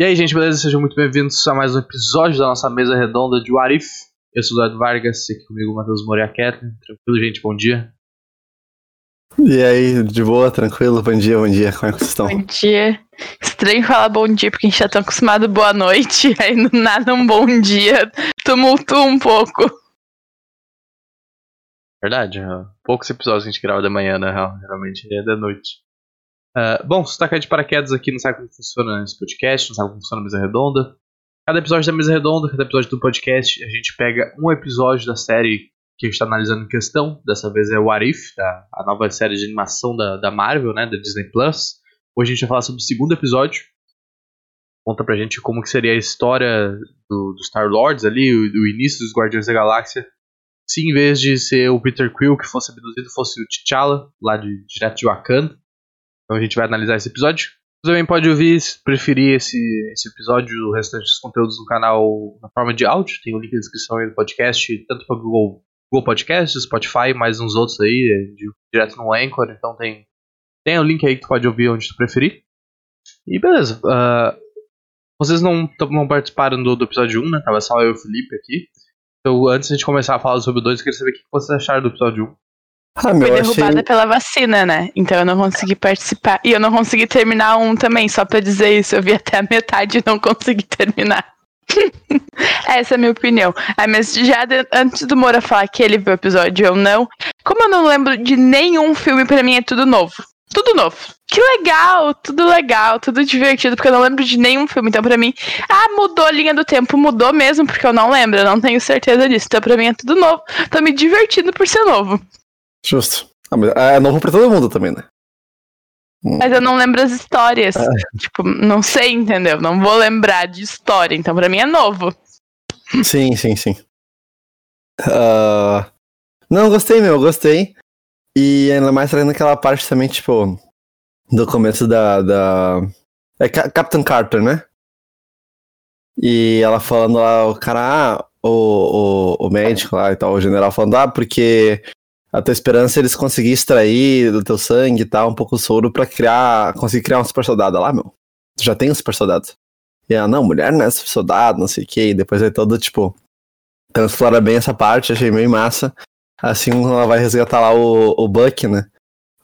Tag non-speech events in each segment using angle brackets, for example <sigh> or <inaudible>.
E aí, gente, beleza? Sejam muito bem-vindos a mais um episódio da nossa mesa redonda de Warif. Eu sou o Eduardo Vargas, aqui comigo o Matheus Moreira Kathleen. Tranquilo, gente? Bom dia. E aí, de boa, tranquilo? Bom dia, bom dia. Como é que vocês estão? Bom dia. Estranho falar bom dia, porque a gente já tá acostumado boa noite, <laughs> aí do nada um bom dia tumultua um pouco. Verdade, ó. poucos episódios que a gente grava da manhã, na real. Geralmente é da noite. Uh, bom, se tá caindo de paraquedas aqui, não sabe como funciona esse podcast, não sabe como funciona a mesa redonda. Cada episódio da mesa redonda, cada episódio do podcast, a gente pega um episódio da série que a gente está analisando em questão. Dessa vez é o What If, tá? a nova série de animação da, da Marvel, né, da Disney Plus. Hoje a gente vai falar sobre o segundo episódio. Conta pra gente como que seria a história do, do Star-Lords ali, o, o início dos Guardiões da Galáxia se em vez de ser o Peter Quill que fosse abduzido, fosse o T'Challa, lá de, direto de Wakanda. Então a gente vai analisar esse episódio. Você também pode ouvir, se preferir esse, esse episódio, o restante dos conteúdos no canal na forma de áudio. Tem o link na descrição aí do podcast, tanto para Google, Google Podcast, Spotify, mais uns outros aí, de, direto no Anchor. Então tem, tem o link aí que tu pode ouvir onde tu preferir. E beleza. Uh, vocês não, não participaram do, do episódio 1, né? Tava só eu e o Felipe aqui. Então, antes de a gente começar a falar sobre o 2, eu queria saber o que vocês acharam do episódio 1. Ah, meu, Foi derrubada achei... pela vacina, né? Então eu não consegui participar. E eu não consegui terminar um também, só pra dizer isso. Eu vi até a metade e não consegui terminar. <laughs> Essa é a minha opinião. Ah, mas já de, antes do Moura falar que ele viu o episódio ou não, como eu não lembro de nenhum filme, para mim é tudo novo. Tudo novo. Que legal, tudo legal, tudo divertido, porque eu não lembro de nenhum filme. Então, pra mim, ah, mudou a linha do tempo, mudou mesmo, porque eu não lembro, eu não tenho certeza disso. Então, pra mim é tudo novo. Tô me divertindo por ser novo. Justo. Ah, mas é novo pra todo mundo também, né? Hum. Mas eu não lembro as histórias. É. Tipo, não sei, entendeu? Não vou lembrar de história, então pra mim é novo. Sim, sim, sim. Uh... Não, gostei, meu, gostei. E ainda mais trazendo aquela parte também, tipo, do começo da. da... É Captain Carter, né? E ela falando lá, o cara, ah, o, o, o médico lá e tal, o general falando, ah, porque a tua esperança é eles conseguirem extrair do teu sangue e tal, um pouco de soro pra criar, conseguir criar um super soldado lá, meu. Tu já tem um super soldado. E ela, não, mulher não é super soldado, não sei o que, e depois aí todo, tipo, então explora bem essa parte, achei meio massa. Assim ela vai resgatar lá o, o Buck, né?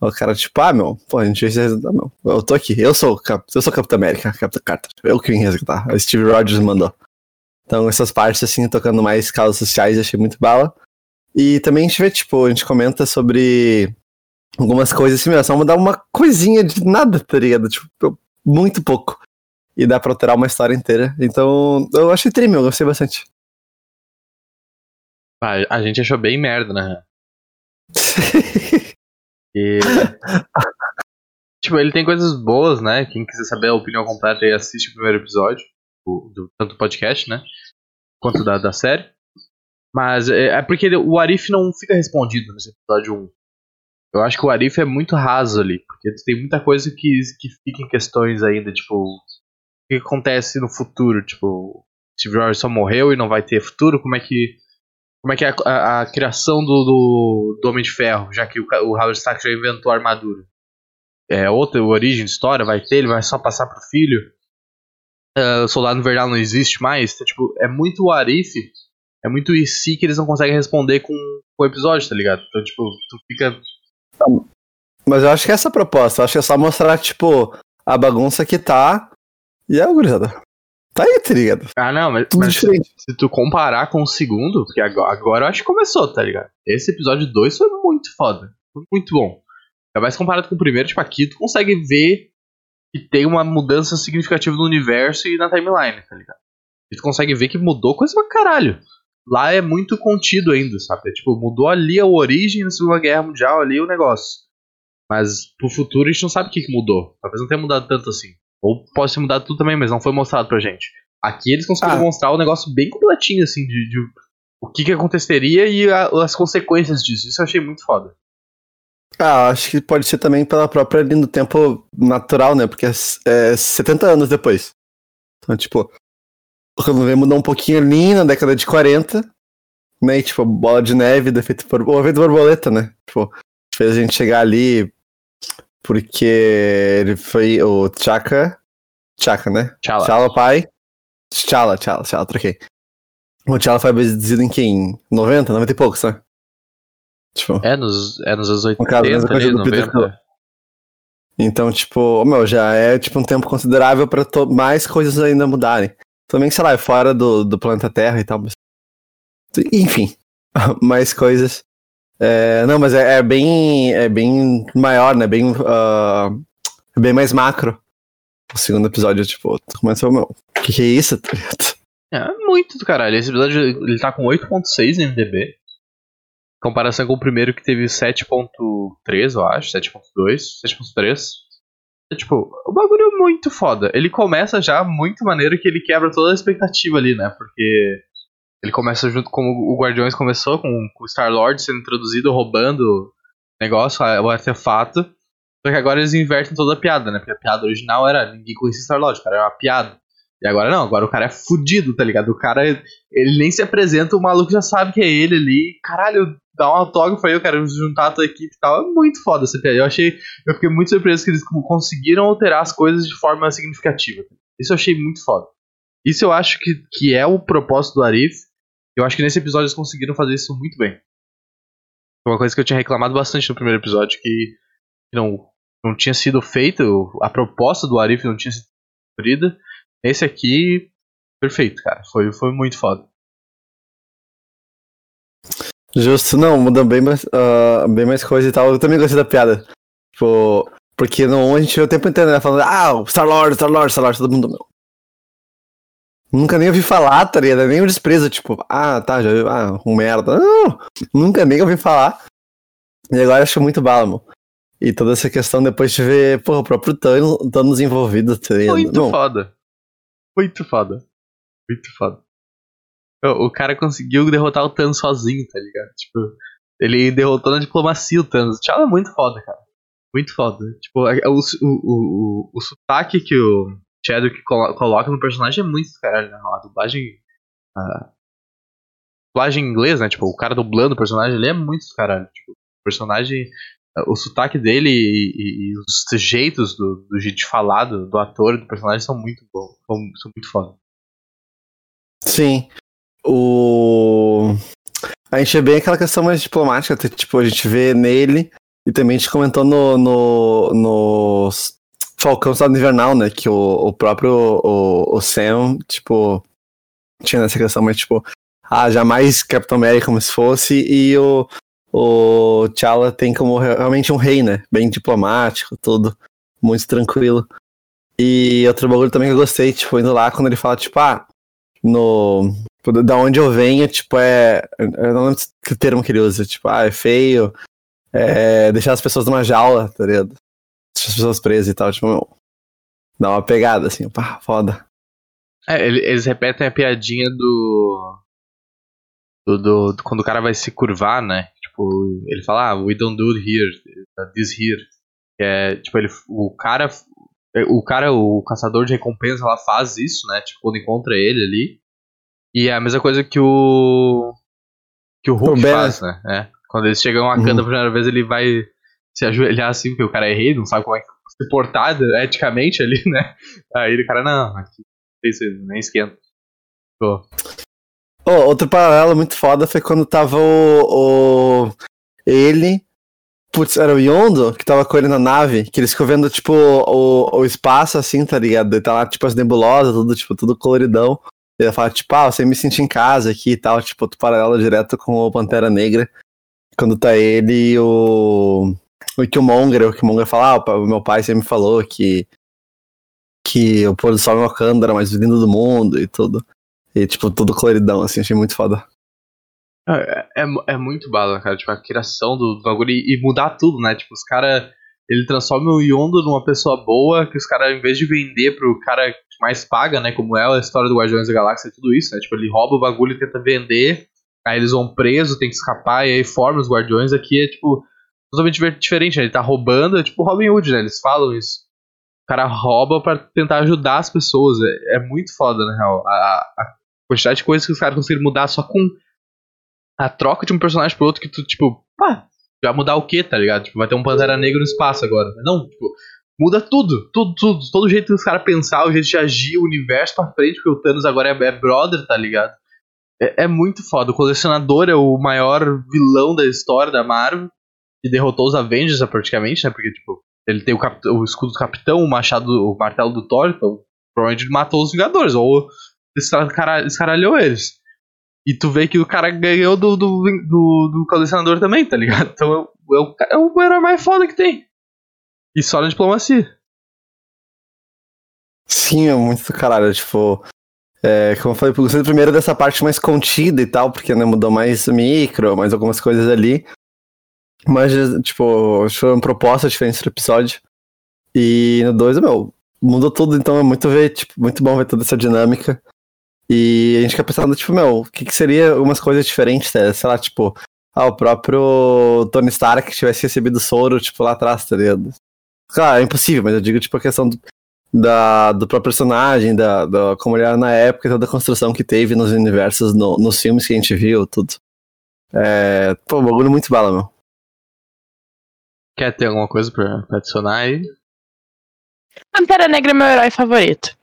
O cara, tipo, ah, meu, pô, a gente vai resgatar, meu. Eu tô aqui, eu sou, eu sou Capitão América, Capitão Carter. Eu que vim resgatar. O Steve Rogers mandou. Então, essas partes, assim, tocando mais causas sociais, achei muito bala. E também a gente vê, tipo, a gente comenta sobre algumas coisas assim, meu, só mudar uma coisinha de nada, tá ligado? Tipo, muito pouco. E dá pra alterar uma história inteira. Então, eu achei trim, eu gostei bastante. Ah, a gente achou bem merda, né? <laughs> e... tipo, ele tem coisas boas, né? Quem quiser saber a opinião completa aí assiste o primeiro episódio, do, do tanto do podcast, né? Quanto da, da série. Mas é, é porque o Arif não fica respondido nesse episódio 1. Eu acho que o Arif é muito raso ali, porque tem muita coisa que, que fica em questões ainda, tipo, o que acontece no futuro, tipo, Steve Rogers só morreu e não vai ter futuro, como é que como é que é a, a, a criação do, do, do, Homem de Ferro, já que o, o Howard Stark já inventou a armadura. É outra origem de história, vai ter, ele vai só passar pro filho. Uh, o Soldado Invernal não existe mais. Então, tipo, é muito o Arif, é muito o si que eles não conseguem responder com, o episódio, tá ligado? Então, tipo, tu fica. Mas eu acho que é essa a proposta. Eu acho que é só mostrar, tipo, a bagunça que tá. E é, gurizada. Tá aí, tá ligado? Ah, não, mas, mas se, se, tu comparar com o segundo, porque agora, agora eu acho que começou, tá ligado? Esse episódio 2 foi muito foda. Foi muito bom. Ainda mais comparado com o primeiro, tipo, aqui tu consegue ver que tem uma mudança significativa no universo e na timeline, tá ligado? E tu consegue ver que mudou coisa pra caralho. Lá é muito contido ainda, sabe? É, tipo, mudou ali a origem na Segunda Guerra Mundial, ali o negócio. Mas pro futuro a gente não sabe o que, que mudou. Talvez não tenha mudado tanto assim. Ou pode ser mudado tudo também, mas não foi mostrado pra gente. Aqui eles conseguiram ah. mostrar um negócio bem completinho, assim, de, de o que, que aconteceria e a, as consequências disso. Isso eu achei muito foda. Ah, acho que pode ser também pela própria linha do tempo natural, né? Porque é, é 70 anos depois. Então, tipo, quando vem mudar um pouquinho ali na década de 40, né? E, tipo, bola de neve, defeito por... o efeito borboleta, né? Tipo, fez a gente chegar ali porque ele foi o Chaka Chaka, né? T'Challa. T'Challa, pai. T'Challa, T'Challa, T'Challa, troquei. O T'Challa foi abduzido em quem? Em 90, 90 e poucos, né? Tipo, É nos, é nos anos No 80, caso, ali, do Peter 90. então, tipo, meu, já é tipo um tempo considerável pra mais coisas ainda mudarem. Também, sei lá, é fora do, do planeta Terra e tal, mas... Enfim, <laughs> mais coisas. É, não, mas é, é bem é bem maior, né? Bem, é bem mais macro. O segundo episódio, tipo, tu começa, meu, o que, que é isso? tá? É muito do caralho. Esse episódio ele tá com 8.6 no MDB. Comparação com o primeiro que teve 7.3, eu acho. 7.2, 7.3. Tipo, o bagulho é muito foda. Ele começa já muito maneiro que ele quebra toda a expectativa ali, né? Porque ele começa junto como o Guardiões começou, com, com o Star-Lord sendo introduzido, roubando o negócio, o artefato. Só que agora eles invertem toda a piada, né? Porque a piada original era ninguém conhecia Star-Lord, cara, era uma piada. E agora não, agora o cara é fudido, tá ligado? O cara, ele nem se apresenta, o maluco já sabe que é ele ali. Caralho, dá um autógrafo aí, eu quero juntar a tua equipe e tal. É muito foda essa piada. Eu achei, eu fiquei muito surpreso que eles conseguiram alterar as coisas de forma significativa. Isso eu achei muito foda. Isso eu acho que, que é o propósito do Arif. Eu acho que nesse episódio eles conseguiram fazer isso muito bem. Uma coisa que eu tinha reclamado bastante no primeiro episódio, que não, não tinha sido feito, a proposta do Arif não tinha sido cumprida. Esse aqui, perfeito, cara. Foi, foi muito foda. Justo, não, muda bem mais, ah, bem mais coisa e tal. Eu também gostei da piada. Tipo, porque no 1 a gente vê o tempo inteiro, né? Falando, ah, o Star-Lord, Star-Lord, Star-Lord, todo mundo, meu. Nunca nem ouvi falar, tá ligado? Nem o desprezo, tipo, ah, tá, já viu, ah, um merda. Não, nunca nem ouvi falar. E agora acho muito bala, mano. E toda essa questão depois de ver, pô, o próprio Thanos, Thanos envolvido, tá ligado? Muito Não, foda. Muito foda. Muito foda. O, cara conseguiu derrotar o Thanos sozinho, tá ligado? Tipo, ele derrotou na diplomacia o Thanos. Tchau, é muito foda, cara. Muito foda. Tipo, o, o, o, o sotaque que o Chadwick colo- coloca no personagem é muito caralho, né? A dublagem. A dublagem em inglês, né? Tipo, o cara dublando o personagem, ele é muito caralho. Tipo, o personagem. O sotaque dele e, e- e os jeitos do, do jeito de falar do, do ator do personagem são muito bons. São, são muito foda. Sim. O. A gente vê bem aquela questão mais diplomática, tipo, a gente vê nele, e também a gente comentou no, no, no Falcão Estado Invernal, né, que o, o próprio o, o Sam, tipo, tinha essa questão mais, tipo, ah, jamais Capitão América como se fosse, e o, o T'Challa tem como re- realmente um rei, né, bem diplomático, tudo, muito tranquilo. E outro bagulho também que eu gostei, tipo, indo lá, quando ele fala, tipo, ah, no. Tipo, Da onde eu venho, tipo, é. Eu não lembro que termo que ele usa, tipo, ah, é feio. É deixar as pessoas numa jaula, tá ligado? Deixar as pessoas presas e tal, tipo, meu, dá uma pegada, assim, pá, foda. É, ele- eles repetem a piadinha do, do, do- do- Quando o cara vai se curvar, né? Tipo, ele fala, ah, we don't do it here, this here. É, tipo, ele, o cara. O cara, o caçador de recompensa lá faz isso, né? Tipo, quando encontra ele ali. E é a mesma coisa que o. Que o Hulk faz, né? É. Quando eles chegam a Wakanda Uhum. a primeira vez, ele vai se ajoelhar assim, porque o cara é rei, não sabe como é que se portar eticamente ali, né? Aí o cara, não, aqui, nem esquenta. Pô. Oh, outro paralelo muito foda foi quando tava o. o ele. Putz, era o Yondo que tava com ele na nave, que eles ficam vendo, tipo, o, o espaço assim, tá ligado? E tá lá, tipo, as nebulosas, tudo, tipo, tudo coloridão. Ele fala, tipo, ah, você me sente em casa aqui e tal, tipo, outro paralelo direto com o Pantera Negra. Quando tá ele e o. O Killmonger, o Killmonger fala, ah, o meu pai sempre me falou que. Que o pôr do sol em Wakanda era mais lindo do mundo e tudo. E, tipo, tudo coloridão, assim, achei muito foda. É, é, é muito bala, cara. Tipo, a criação do, do bagulho e, e mudar tudo, né? Tipo, os caras. Ele transforma o Yondo numa pessoa boa, que os caras, em vez de vender pro cara que mais paga, né? Como é a história do Guardiões da Galáxia e tudo isso, né? Tipo, ele rouba o bagulho e tenta vender. Aí eles vão preso, tem que escapar, e aí forma os Guardiões. Aqui é, tipo, totalmente diferente, né? Ele tá roubando, é tipo Robin Hood, né? Eles falam isso. O cara rouba pra tentar ajudar as pessoas. É, é muito foda, na real. A, a- a quantidade de coisas que os caras conseguiram mudar só com a troca de um personagem pro outro que tu, tipo, pá, vai mudar o quê, tá ligado? Tipo, vai ter um Pantera Negro no espaço agora. Não, tipo, muda tudo, tudo, tudo. Todo jeito que os caras pensar, o jeito de agir, o universo pra frente, porque o Thanos agora é, é brother, tá ligado? É, é, muito foda. O colecionador é o maior vilão da história da Marvel. Que derrotou os Avengers praticamente, né? Porque, tipo, ele tem o, o escudo do capitão, o machado, o martelo do Thor, então provavelmente matou os Vingadores, ou escaralhou eles. E tu vê que o cara ganhou do, do, do, do colecionador também, tá ligado? Então é o, é o herói mais foda que tem. E só na diplomacia. Sim, é muito caralho. Tipo, é, como eu falei, eu gostei primeiro dessa parte mais contida e tal, porque né, mudou mais micro, mais algumas coisas ali. Mas, tipo, foi uma proposta diferente do episódio. E no 2, meu, mudou tudo, então é muito ver, tipo, muito bom ver toda essa dinâmica. E a gente fica pensando, tipo, meu, o que, que seria algumas coisas diferentes, né? sei lá, tipo, ah, o próprio Tony Stark tivesse recebido soro, tipo, lá atrás, tá ligado? Claro, é impossível, mas eu digo, tipo, a questão do, da, do próprio personagem, da, da, como ele era na época, toda a construção que teve nos universos, no, nos filmes que a gente viu, tudo. É, pô, bagulho muito bala, meu. Quer ter alguma coisa pra, pra adicionar aí? Pantera Negra é meu herói favorito.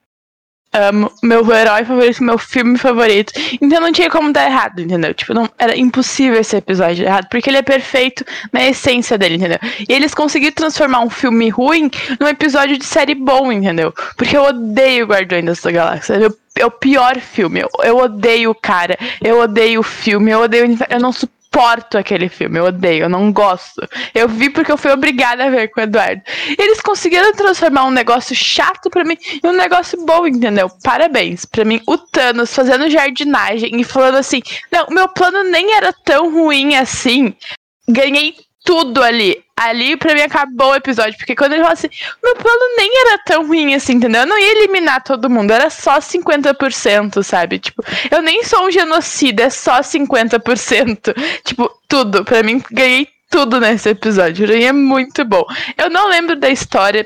Um, meu herói favorito, meu filme favorito. Então não tinha como dar errado, entendeu? Tipo, não, era impossível esse episódio errado, porque ele é perfeito na essência dele, entendeu? E eles conseguiram transformar um filme ruim num episódio de série bom, entendeu? Porque eu odeio Guardiões da Galáxia. Eu, é o pior filme. Eu, eu odeio o cara. Eu odeio o filme. Eu odeio. Eu não suporto suporto aquele filme, eu odeio, eu não gosto. Eu vi porque eu fui obrigada a ver com o Eduardo. Eles conseguiram transformar um negócio chato para mim em um negócio bom, entendeu? Parabéns. para mim, o Thanos fazendo jardinagem e falando assim: não, meu plano nem era tão ruim assim. Ganhei tudo ali. Ali, pra mim, acabou o episódio. Porque quando ele falou assim, meu plano nem era tão ruim assim, entendeu? Eu não ia eliminar todo mundo, era só 50%, sabe? Tipo, eu nem sou um genocida, é só 50%. Tipo, tudo. Pra mim, ganhei tudo nesse episódio. E é muito bom. Eu não lembro da história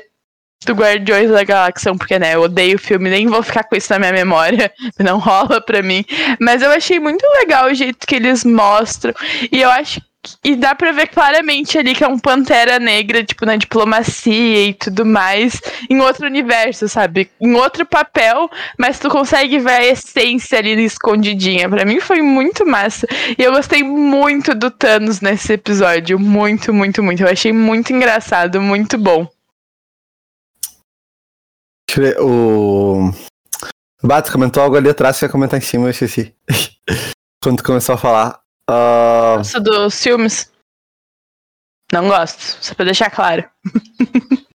do Guardiões da Galáxia, porque, né, eu odeio o filme, nem vou ficar com isso na minha memória, <laughs> não rola pra mim. Mas eu achei muito legal o jeito que eles mostram. E eu acho e dá pra ver claramente ali que é um Pantera Negra, tipo, na diplomacia e tudo mais, em outro universo, sabe? Em outro papel, mas tu consegue ver a essência ali escondidinha. Pra mim foi muito massa. E eu gostei muito do Thanos nesse episódio. Muito, muito, muito. Eu achei muito engraçado, muito bom. O. Bato comentou algo ali atrás que ia comentar em cima, eu esqueci. <laughs> Quando começou a falar. Uh... Gosto dos filmes? Não gosto, só pra deixar claro. <laughs>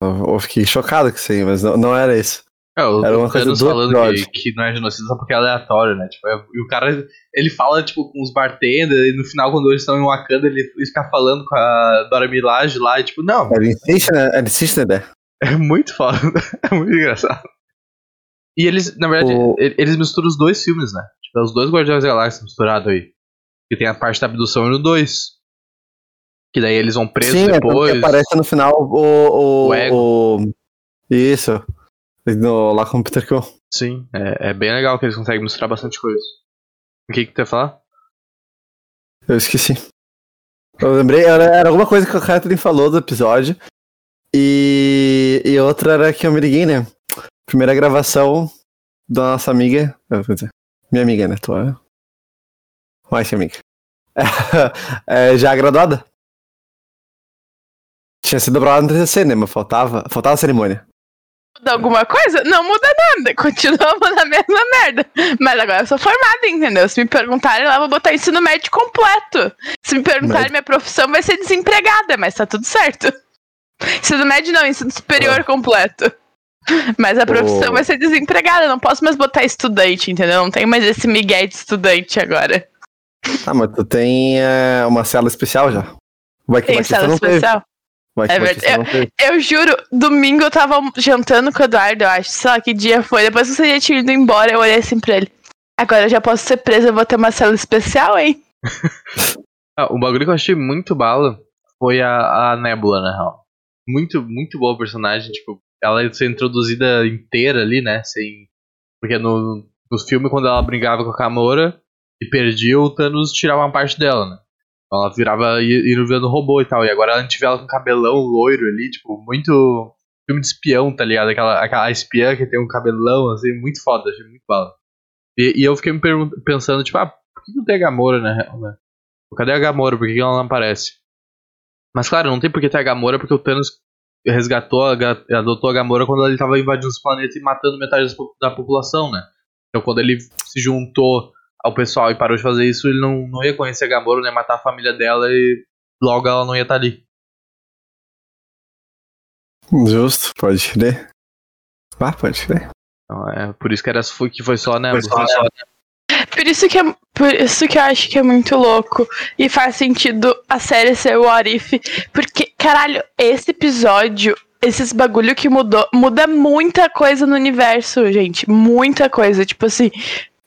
eu fiquei chocado com isso aí, mas não, não era isso. É, era uma coisa do falando que, que, não é genocídio só porque é aleatório, né? Tipo, é, e o cara, ele fala, tipo, com os bartenders, e no final, quando eles estão em Wakanda, ele fica falando com a Dora Milaje lá, e tipo, não. Ele insiste, né? Ele insiste, né? É muito foda, <laughs> é muito engraçado. E eles, na verdade, o... eles misturam os dois filmes, né? Tipo, é os dois Guardiões da Galáxia misturados aí. Que tem a parte da abdução no 2. Que daí eles vão presos Sim, é depois. É aparece no final o. O, o ego. O... Isso. No, lá com o Peter Quill. Sim, é, é, bem legal que eles conseguem misturar bastante coisa. O que que tu ia falar? Eu esqueci. Eu lembrei, era, era alguma coisa que o Catherine falou do episódio. E, e outra era que eu me liguei, né? Primeira gravação da nossa amiga. Dizer, minha amiga, né? Tua, mais <laughs> amiga. é, já graduada? Tinha sido aprovada no TCC, né? Mas faltava, faltava a cerimônia. Muda alguma coisa? Não muda nada. <laughs> Continuamos na mesma merda. Mas agora eu sou formada, entendeu? Se me perguntarem lá, eu vou botar ensino médio completo. Se me perguntarem, minha profissão vai ser desempregada, mas tá tudo certo. Ensino médio não, ensino superior oh. completo. Mas a profissão vai ser desempregada, não posso mais botar estudante, entendeu? Não tem mais esse migué de estudante agora. Ah, mas tu tem é, uma cela especial já. Vai que, tem vai cela especial? Vai que, é verdade. Eu, eu, juro, domingo eu tava jantando com o Eduardo, eu acho. Sei lá que dia foi. Depois que você já tinha ido embora, eu olhei assim pra ele. Agora eu já posso ser presa, eu vou ter uma cela especial, hein? <laughs> ah, o bagulho que eu achei muito bala foi a, a Nebula, na real. Muito, muito boa personagem, tipo, ela ser introduzida inteira ali, né? Sem. Porque no, no filme, quando ela brigava com a Kamora, e perdia, o Thanos tirava uma parte dela, né? Então ela virava, ia virando robô e tal. E agora a gente vê ela com cabelão loiro ali, tipo, muito. filme de espião, tá ligado? Aquela, aquela espiã que tem um cabelão, assim, muito foda, achei muito bala. E, e eu fiquei me pensando, tipo, ah, por que não tem a Gamora, né? Cadê a Gamora? Por que ela não aparece? Mas claro, não tem por que ter a Gamora, porque o Thanos resgatou, adotou a Gamora quando ele tava invadindo os planetas e matando metade da população, né? Então quando ele se juntou ao pessoal e parou de fazer isso, ele não, não ia conhecer a Gamora, nem matar a família dela e logo ela não ia estar tá ali. Justo, pode crer. Ah, pode crer. Então, é por isso que era que foi só, né? Foi só, né? Por isso que é, por isso que eu acho que é muito louco e faz sentido a série ser o Arif, porque caralho, esse episódio, esses bagulho que mudou, muda muita coisa no universo, gente, muita coisa, tipo assim,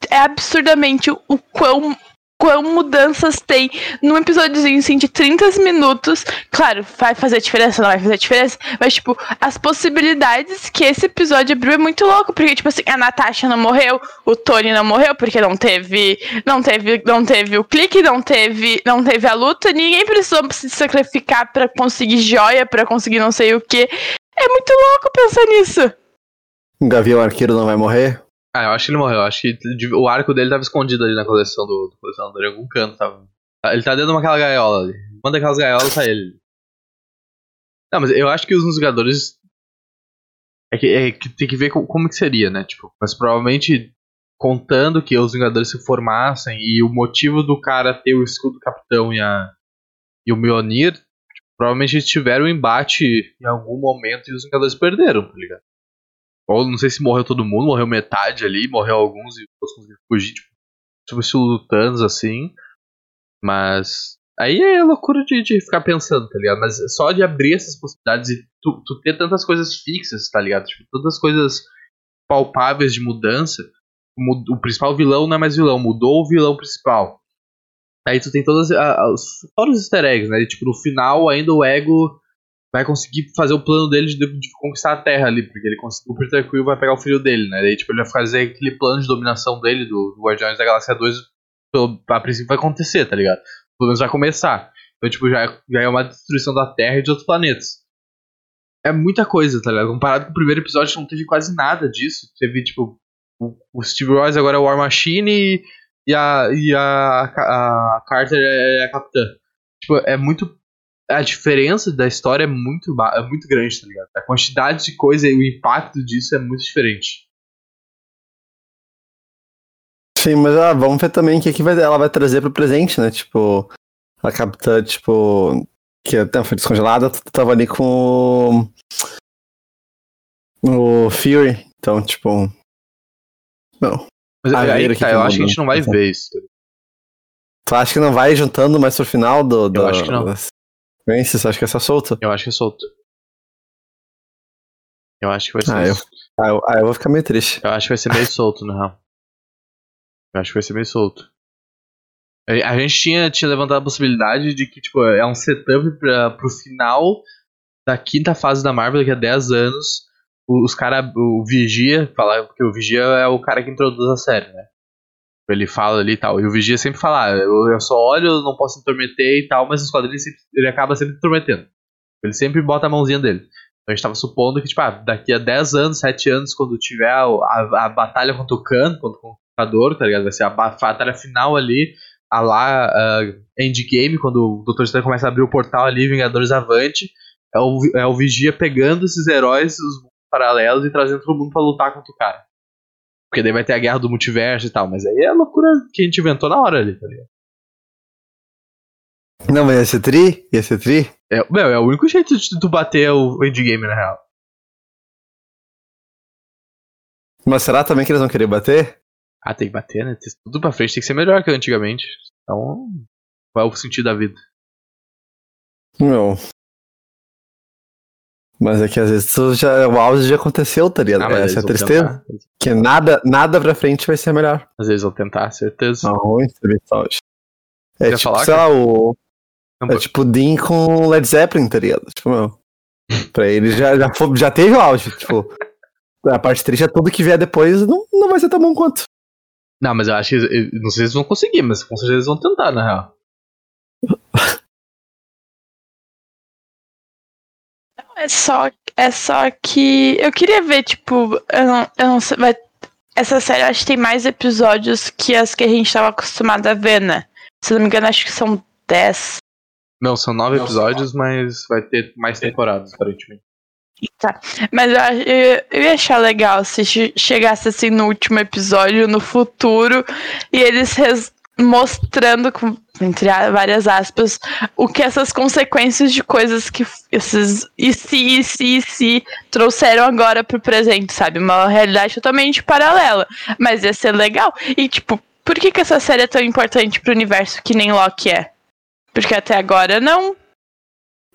é absurdamente o quão quão mudanças tem num episódiozinho assim de 30 minutos. Claro, vai fazer diferença, não vai fazer diferença, mas tipo, as possibilidades que esse episódio abriu é muito louco, porque tipo assim, a Natasha não morreu, o Tony não morreu porque não teve, não teve, não teve o clique, não teve, não teve a luta, ninguém precisou se sacrificar para conseguir joia, para conseguir não sei o que. É muito louco pensar nisso. Gavião Arqueiro não vai morrer? Ah, eu acho que ele morreu. Eu acho que o arco dele tava escondido ali na coleção do, do colecionador, em algum canto. Tava. Ele tá dentro de gaiola ali. Uma daquelas gaiolas tá ele. Não, mas eu acho que os Vingadores. É que, é que tem que ver como, como que seria, né? Tipo, mas provavelmente contando que os Vingadores se formassem e o motivo do cara ter o escudo do Capitão e, a, e o Mjolnir, tipo, provavelmente eles tiveram um embate em algum momento e os Vingadores perderam, tá ligado? Ou não sei se morreu todo mundo, morreu metade ali, morreu alguns e outros conseguiram fugir, tipo, tipo estilo Thanos, assim. Mas. Aí é loucura de, de ficar pensando, tá ligado? Mas só de abrir essas possibilidades e tu, tu ter tantas coisas fixas, tá ligado? Tipo, tantas coisas palpáveis de mudança. O, principal vilão não é mais vilão, mudou o vilão principal. Aí tu tem todas. as fora os easter eggs, né? E, tipo, no final ainda o ego vai conseguir fazer o plano dele de, de, conquistar a Terra ali, porque ele conseguiu, o Peter Quill vai pegar o filho dele, né? Daí, tipo, ele vai fazer aquele plano de dominação dele do, do Guardiões da Galáxia 2, pelo, a princípio vai acontecer, tá ligado? Pelo menos vai começar. Então, tipo, já é, já é uma destruição da Terra e de outros planetas. É muita coisa, tá ligado? Comparado com o primeiro episódio, não teve quase nada disso. Teve, tipo, o, o Steve Rogers agora é o War Machine e, e, a, e a, a Carter é a Capitã. Tipo, é muito a diferença da história é muito, é muito grande, tá ligado? A quantidade de coisa e o impacto disso é muito diferente. Sim, mas ah, vamos ver também o que, que vai, ela vai trazer pro presente, né? Tipo, a capitã, tipo, que até foi descongelada, tava ali com o, o Fury, então, tipo. Não. Mas aí, tá, eu acho que a gente não vai ver isso. Tu acha que não vai juntando mais pro final do. do eu acho que não. Vence, você acha que é só solto? Eu acho que é solto. Eu acho que vai ser. Ah, eu, ah, eu, ah, eu vou ficar meio triste. Eu acho que vai ser meio solto, na real. Eu acho que vai ser meio solto. A gente tinha, tinha levantado a possibilidade de que, tipo, é um setup pra, pro final da quinta fase da Marvel, daqui a 10 anos. Os caras, o Vigia, falar, porque o Vigia é o cara que introduz a série, né? Ele fala ali e tal. E o Vigia sempre fala, ah, eu, eu só olho, eu não posso intrometer e tal, mas nos quadrinhos ele, ele acaba sempre intrometendo. Ele sempre bota a mãozinha dele. Então a gente tava supondo que, tipo, ah, daqui a 10 anos, 7 anos, quando tiver a, a, batalha contra o Khan, contra o Conquistador, tá ligado? Vai ser a batalha final ali, a lá, uh, Endgame, quando o Doutor Estranho começa a abrir o portal ali, Vingadores Avante. É o, é o Vigia pegando esses heróis, os paralelos, e trazendo todo mundo pra lutar contra o cara. Porque daí vai ter a guerra do multiverso e tal. Mas aí é a loucura que a gente inventou na hora ali, tá ligado? Não, mas ia ser tri? Ia ser tri? É, meu, é o único jeito de tu bater o endgame, na real. Mas será também que eles vão querer bater? Ah, tem que bater, né? Tudo pra frente tem que ser melhor que antigamente. Então, qual é o sentido da vida? Não. Mas é que às vezes já, o auge já aconteceu, tá ligado? Ah, Essa é a tristeza. Tentar. Que nada, nada pra frente vai ser melhor. Às vezes vão tentar, certeza. Não, auge. É tipo, falar, sei lá, o. Não, é tipo Dean com Led Zeppelin, tá ligado? Tipo, meu. <laughs> pra ele já, já, já teve o auge. Tipo, a parte triste é tudo que vier depois não, não vai ser tão bom quanto. Não, mas eu acho que. Não sei se eles vão conseguir, mas com certeza eles vão tentar, na real. É só, é só que eu queria ver, tipo, eu não, eu não sei, vai, essa série acho que tem mais episódios que as que a gente tava acostumado a ver, né? Se não me engano, acho que são 10. Não, são nove episódios, mas vai ter mais temporadas, aparentemente. Tá. Mas eu, eu, eu, ia achar legal se chegasse assim no último episódio, no futuro, e eles res, mostrando, com, entre várias aspas, o que essas consequências de coisas que esses e se, e se, e se trouxeram agora pro presente, sabe? Uma realidade totalmente paralela. Mas ia ser legal. E, tipo, por que, que essa série é tão importante pro universo que nem Loki é? Porque até agora não.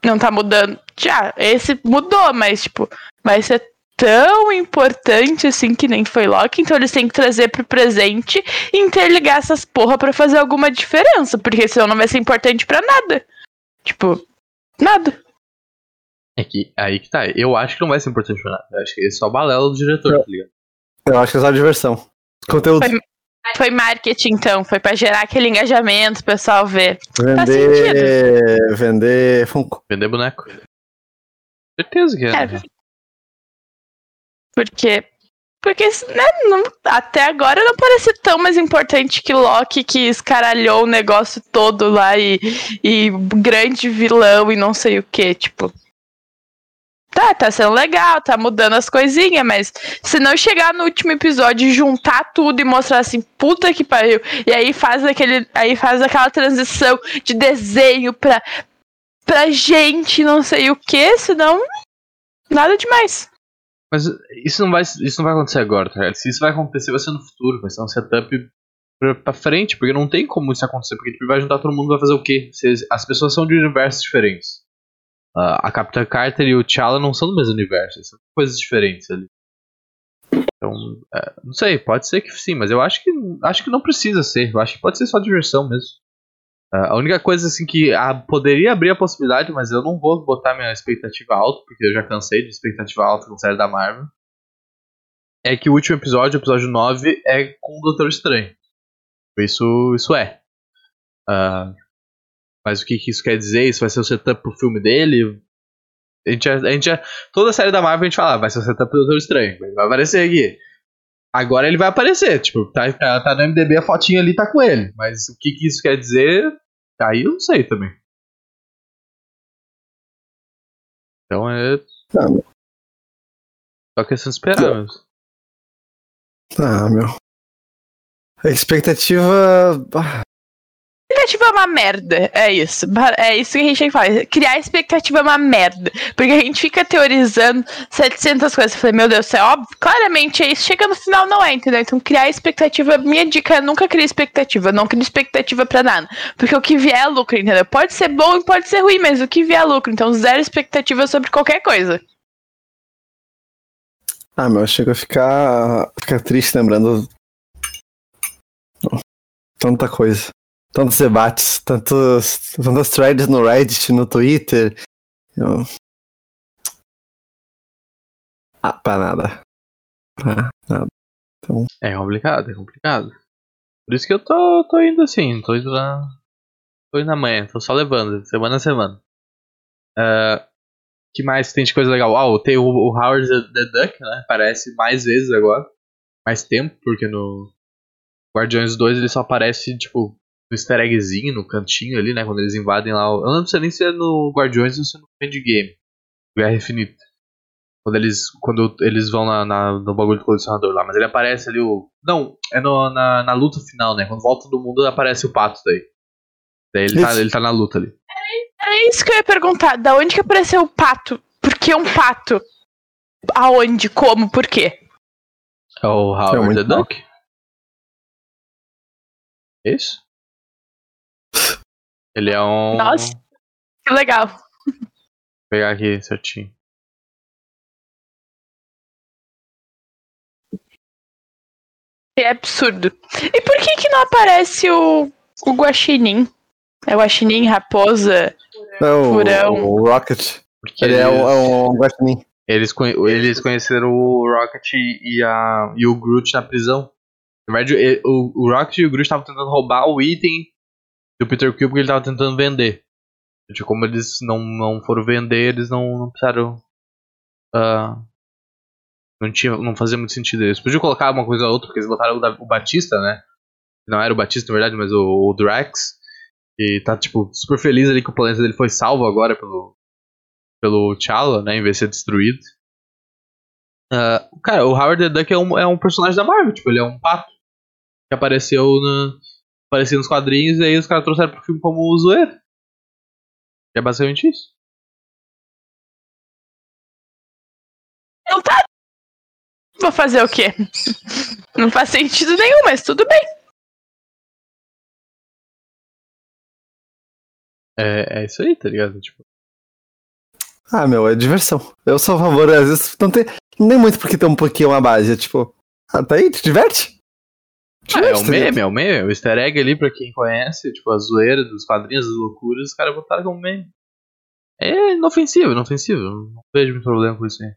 Não tá mudando. Já, esse mudou, mas, tipo, vai ser tão importante assim que nem foi Loki, então eles têm que trazer pro presente e interligar essas porra para fazer alguma diferença, porque senão não vai ser importante para nada. Tipo, nada. É que aí que tá. Eu acho que não vai ser importante pra nada. Eu acho que é só balela do diretor, tá ligado? Eu acho que é só diversão. Conteúdo. Foi, foi marketing, então. Foi para gerar aquele engajamento, o pessoal ver. Vender. Vender Funko. Vender boneco. Certeza que é. é né? Porque. Porque né, não, até agora não parece tão mais importante que Loki, que escaralhou o negócio todo lá e, e grande vilão e não sei o que, tipo. Tá, tá sendo legal, tá mudando as coisinhas, mas se não chegar no último episódio e juntar tudo e mostrar assim, puta que pariu, e aí faz aquele. Aí faz aquela transição de desenho pra, pra gente, não sei o que, senão. Nada demais. Mas isso não vai, isso não vai acontecer agora, tá Se isso vai acontecer, vai ser no futuro, vai ser um setup pra, pra frente, porque não tem como isso acontecer, porque tipo, vai juntar todo mundo vai fazer o quê? Se, as pessoas são de universos diferentes. Uh, a Capitã Carter e o T'Challa não são do mesmo universo, são coisas diferentes ali. Então, é, não sei, pode ser que sim, mas eu acho que acho que não precisa ser. Eu acho que pode ser só diversão mesmo. Uh, a única coisa assim que a, poderia abrir a possibilidade, mas eu não vou botar minha expectativa alta, porque eu já cansei de expectativa alta com série da Marvel. É que o último episódio, o episódio 9, é com o Doutor Estranho. Isso, isso é. Uh, mas o que, que, isso quer dizer? Isso vai ser o setup pro filme dele? A gente, a gente, toda a série da Marvel a gente fala, ah, vai ser o setup pro Doutor Estranho. Vai aparecer aqui. Agora ele vai aparecer, tipo, tá, tá, tá no MDB a fotinha ali tá com ele. Mas o que, que isso quer dizer? Aí eu não sei também. Então é. Tá, Só questão de esperar tá. mesmo. Ah, meu. A expectativa. Ah, expectativa é uma merda. É isso. É isso que a gente falar. Criar expectativa é uma merda. Porque a gente fica teorizando 700 coisas. Eu falei, meu Deus, é óbvio. Claramente é isso. Chega no final, não é, entendeu? Então, criar expectativa. Minha dica é nunca criar expectativa. Não crie expectativa pra nada. Porque o que vier é lucro, entendeu? Pode ser bom e pode ser ruim, mas o que vier é lucro. Então, zero expectativa sobre qualquer coisa. Ah, meu, chega a ficar, ficar triste lembrando. Tanta coisa tantos debates, tantos, tantas threads no Reddit, no Twitter. Eu... Ah, pra nada. Pra nada. Então... É complicado, é complicado. Por isso que eu tô, tô indo assim, tô indo na. Tô indo amanhã, tô só levando, semana a semana. Uh, que mais tem de coisa legal? Ah, tem o, o Howard the Duck, né? Aparece mais vezes agora. Mais tempo, porque no Guardiões 2 ele só aparece, tipo, no easter eggzinho, no cantinho ali, né? Quando eles invadem lá. Eu não sei nem se é no Guardiões ou se é no Endgame. Guerra Infinita. Quando eles, quando eles vão na, na, no bagulho do colecionador lá. Mas ele aparece ali o. Não, é no, na, na luta final, né? Quando volta do mundo aparece o pato daí. Daí ele, tá, ele tá na luta ali. É isso que eu ia perguntar. Da onde que apareceu o pato? Por que um pato? Aonde? Como? Por quê? É o Howard the Duck? Isso? Ele é um. Nossa, que legal. Vou pegar aqui certinho. É absurdo. E por que que não aparece o, o guaxinim? É o guaxinim, raposa, não, furão. O, o Rocket. Porque ele eles, é, um, é um guaxinim. Eles, eles conheceram o Rocket e, a, e o Groot na prisão. Na verdade, o, o Rocket e o Groot estavam tentando roubar o item do Peter Quill porque ele tava tentando vender. De como eles não, não foram vender, eles não, não precisaram uh, não, tinha, não fazia muito sentido. Eles podiam colocar uma coisa ou outra, porque eles botaram o, o Batista, né? Não era o Batista, na verdade, mas o, o Drax. E tá, tipo, super feliz ali que o planeta dele foi salvo agora pelo, pelo T'Challa, né? Em vez de ser destruído. Uh, cara, o Howard the Duck é um, é um personagem da Marvel, tipo, ele é um pato que apareceu, na, apareceu nos quadrinhos e aí os caras trouxeram pro filme como zoeiro. É basicamente isso. Não tá. Vou fazer o quê? <laughs> Não faz sentido nenhum, mas tudo bem. É, é isso aí, tá ligado? Tipo. Ah, meu, é diversão. Eu sou a favor, às vezes não tem nem muito porque tem um pouquinho uma base. É tipo, ah, tá aí, te diverte? Ah, é o meme, é o meme, é o easter egg ali pra quem conhece, tipo, a zoeira dos quadrinhos, das loucuras, os caras botaram como meme. É inofensivo, inofensivo. Não vejo muito problema com isso aí.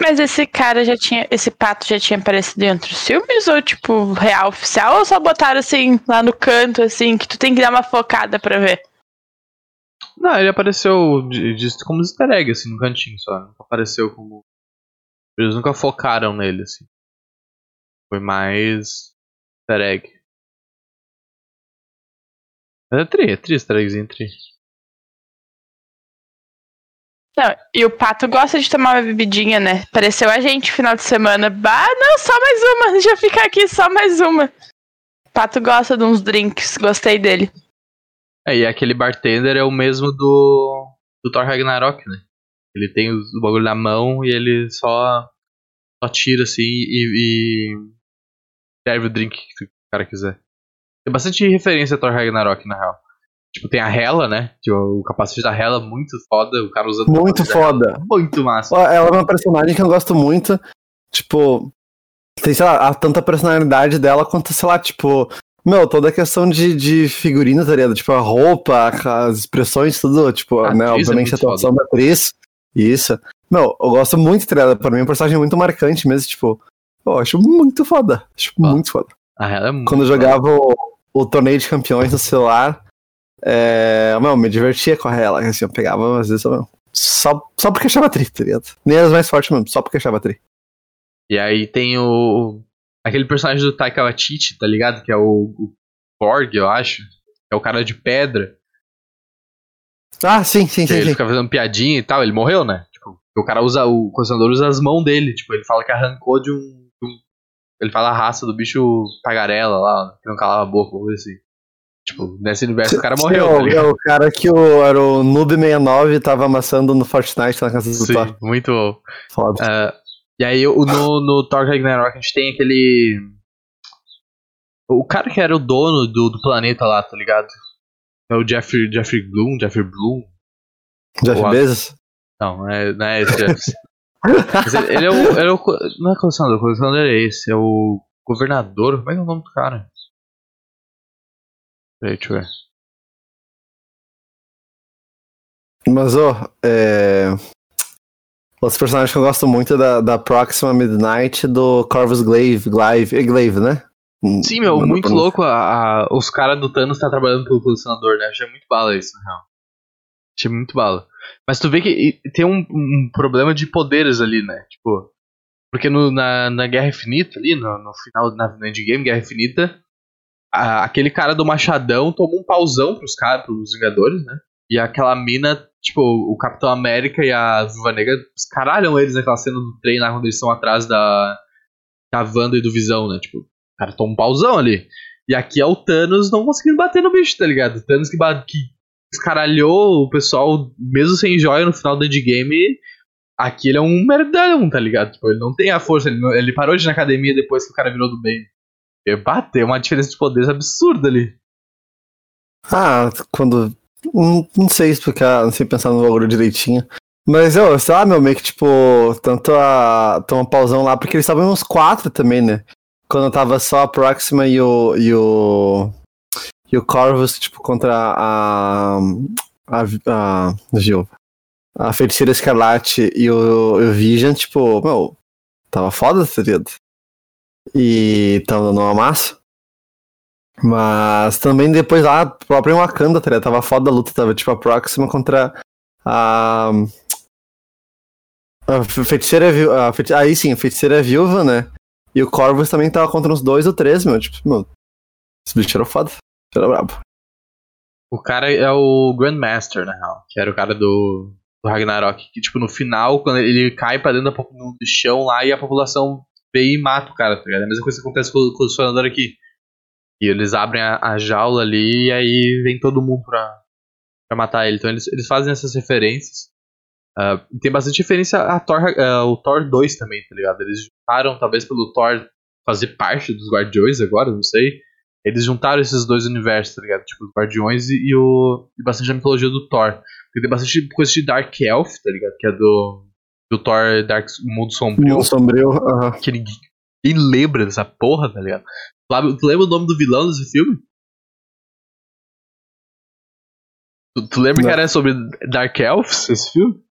Mas esse cara já tinha. Esse pato já tinha aparecido em outros filmes? Ou, tipo, real oficial? Ou só botaram assim, lá no canto, assim, que tu tem que dar uma focada pra ver? Não, ele apareceu de, como easter egg, assim, no cantinho só. Nunca apareceu como. Eles nunca focaram nele, assim. Foi mais. easter egg. Mas é tri, é tri easter eggzinho, tri. Não, e o Pato gosta de tomar uma bebidinha, né? Pareceu a gente final de semana. Bah, não, só mais uma. <laughs> Eu ficar aqui, só mais uma. O Pato gosta de uns drinks, gostei dele. É, e aquele bartender é o mesmo do, do Thor Ragnarok, né? Ele tem o bagulho na mão e ele só, só tira assim e, e serve o drink que o cara quiser. Tem bastante referência a Thor Ragnarok, na real. Tipo, tem a Hela, né? Que o capacete da Hela muito foda, o cara usando Muito foda. Muito massa. Ela é uma personagem que eu gosto muito. Tipo, tem, sei lá, a tanta personalidade dela quanto, sei lá, tipo. Meu, toda a questão de, de figurino, tá ligado? Tipo, a roupa, as expressões, tudo, tipo, a né? É obviamente é a atuação da atriz. Isso. Meu, eu gosto muito, tá ligado? Pra mim é um personagem muito marcante mesmo, tipo. Eu acho muito foda. Acho muito foda. A Hela é muito Quando eu jogava o, o torneio de campeões no celular, é, meu, me divertia com ela, assim, eu pegava às vezes só, só porque achava tri, tá ligado? Nem as mais fortes mesmo, só porque achava tri. E aí tem o. aquele personagem do Taika Waititi, tá ligado? Que é o, o Borg, eu acho. É o cara de pedra. Ah, sim, sim, sim. Ele sim. fica fazendo piadinha e tal, ele morreu, né? Tipo, o cara usa, o colecionador usa as mãos dele, tipo, ele fala que arrancou de um. De um ele fala a raça do bicho tagarela lá, que não calava a boca, coisa assim. Tipo, nesse universo o cara morreu. Sim, tá é o cara que o, era o Noob69 tava amassando no Fortnite na casa do Sim, Thor. muito bom. Foda. Uh, e aí no, no Thor Ragnarok a gente tem aquele. O cara que era o dono do, do planeta lá, tá ligado? É o Jeffrey, Jeffrey Bloom, Jeffrey Bloom. Jeff o... Bezos? Não, não é, não é esse Jeff. ele, é o, ele é o. Não é colecionador, o colecionador é esse, é o governador. Como é que é o nome do cara? Peraí, deixa eu ver. Mas, ó, é... Os personagens que eu gosto muito é da, da Proxima Midnight do Corvus Glaive, Glaive, Glaive né? Sim, meu, Mano, muito louco. A, a, os caras do Thanos tá trabalhando pelo colecionador, né? Achei muito bala isso, na real. Achei muito bala. Mas tu vê que tem um, um problema de poderes ali, né? Tipo, porque no, na, na Guerra Infinita ali, no, no final, na, na Endgame, Guerra Infinita, a, aquele cara do Machadão tomou um pauzão pros caras, pros Vingadores, né? E aquela mina, tipo, o Capitão América e a Viúva Negra escaralham eles naquela cena do trem lá quando eles estão atrás da, da Wanda e do Visão, né? Tipo, o cara toma um pauzão ali. E aqui é o Thanos não conseguindo bater no bicho, tá ligado? O Thanos que, que escaralhou o pessoal, mesmo sem joia no final do endgame. Aqui ele é um merdão, tá ligado? Tipo, ele não tem a força, ele, não, ele parou de ir na academia depois que o cara virou do bem. Bateu uma diferença de poderes absurda ali. Ah, quando. Não, não sei explicar, não sei pensar no valor direitinho. Mas eu, sei lá, meu, meio que tipo, tanto a. Uma pausão lá, porque eles estavam uns quatro também, né? Quando tava só a Proxima e o. e o. E o Corvus, tipo, contra a. A. A. Gil. A Feiticeira Escarlate e o, o Vision, tipo, meu, tava foda, tá? E tava dando uma massa. Mas também depois lá, próprio em Wakanda, tá ligado? Tava foda a luta, tava tipo a próxima contra a. A feiticeira viúva. Feiti... Aí sim, a feiticeira viúva, né? E o Corvus também tava contra uns dois ou três, meu. Tipo, meu. Esse bicho era foda. Era brabo. O cara é o Grandmaster, na real. Que era o cara do, do Ragnarok. Que, tipo, no final, quando ele cai pra dentro do chão lá e a população vem e mata o cara, tá ligado? É a mesma coisa que acontece com, com o sonador aqui. E eles abrem a, a, jaula ali e aí vem todo mundo pra, pra matar ele. Então eles, eles fazem essas referências. Uh, tem bastante referência a Thor, uh, o Thor 2 também, tá ligado? Eles juntaram, talvez pelo Thor fazer parte dos Guardiões agora, não sei. Eles juntaram esses dois universos, tá ligado? Tipo, os Guardiões e, e o. e bastante a mitologia do Thor. Porque tem bastante coisa de Dark Elf, tá ligado? Que é do. Do Thor Dark Mundo Sombrio. Mundo Sombrio, uh -huh. Que ninguém, ninguém lembra dessa porra, tá ligado? Tu lembra o nome do vilão desse filme? Tu, tu lembra Não. que era sobre Dark Elves, esse filme?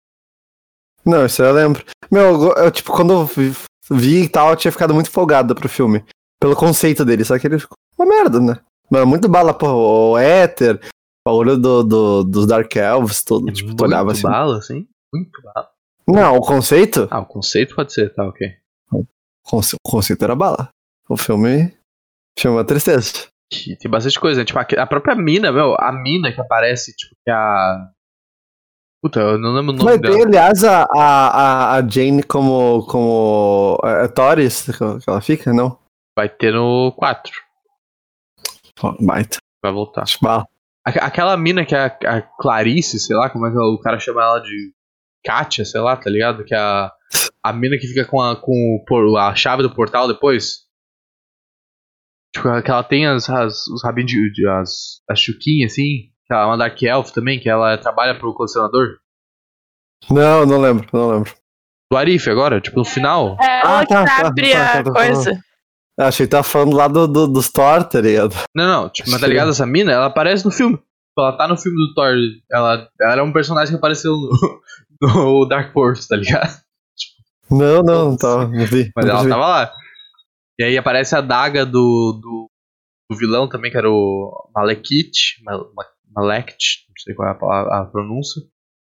Não, isso eu lembro. Meu, eu, tipo, quando eu vi, vi e tal, eu tinha ficado muito folgado pro filme. Pelo conceito dele, só que ele ficou uma merda, né? Mas muito bala, pô, o Éter, o olho do, do, dos Dark Elves, tudo. É tipo, muito olhava assim. bala, assim? Muito bala. Não, o conceito? Ah, o conceito pode ser, tá, ok. O conceito era bala. O filme Chama tristeza. Tem bastante coisa, né? Tipo, a própria mina, meu, a mina que aparece, tipo, que é a. Puta, eu não lembro o nome Mas dela. tem, aliás, a, a, a Jane como. como. É, Torres, que ela fica, não? Vai ter no 4. Baita. Vai voltar. Bala. Aquela mina que é a, a, Clarice, sei lá, como é que o cara chama ela de Katia, sei lá, tá ligado? Que é a, a mina que fica com a, com a chave do portal depois. Tipo, que ela tem as, as, os rabinhos de, de as, as chuquinhas, assim. Que ela é uma Dark Elf também, que ela trabalha pro colecionador. Não, não lembro, não lembro. Do Arif agora, tipo, no final. É, ela ah, tá, tá, abre tá, tá, a tá, coisa. Ah, achei que tá falando lá do, do, dos Thor, tá ligado? Não, não, tipo, mas tá ligado essa mina? Ela aparece no filme. Ela tá no filme do Thor. Ela, ela era um personagem que apareceu no, <laughs> no Dark Force, tá ligado? Não, não, não tava, não vi. Mas não ela vi. tava lá. E aí aparece a daga do, do, do vilão também, que era o Malekith, Mal, Malekith, não sei qual é a, a, pronúncia.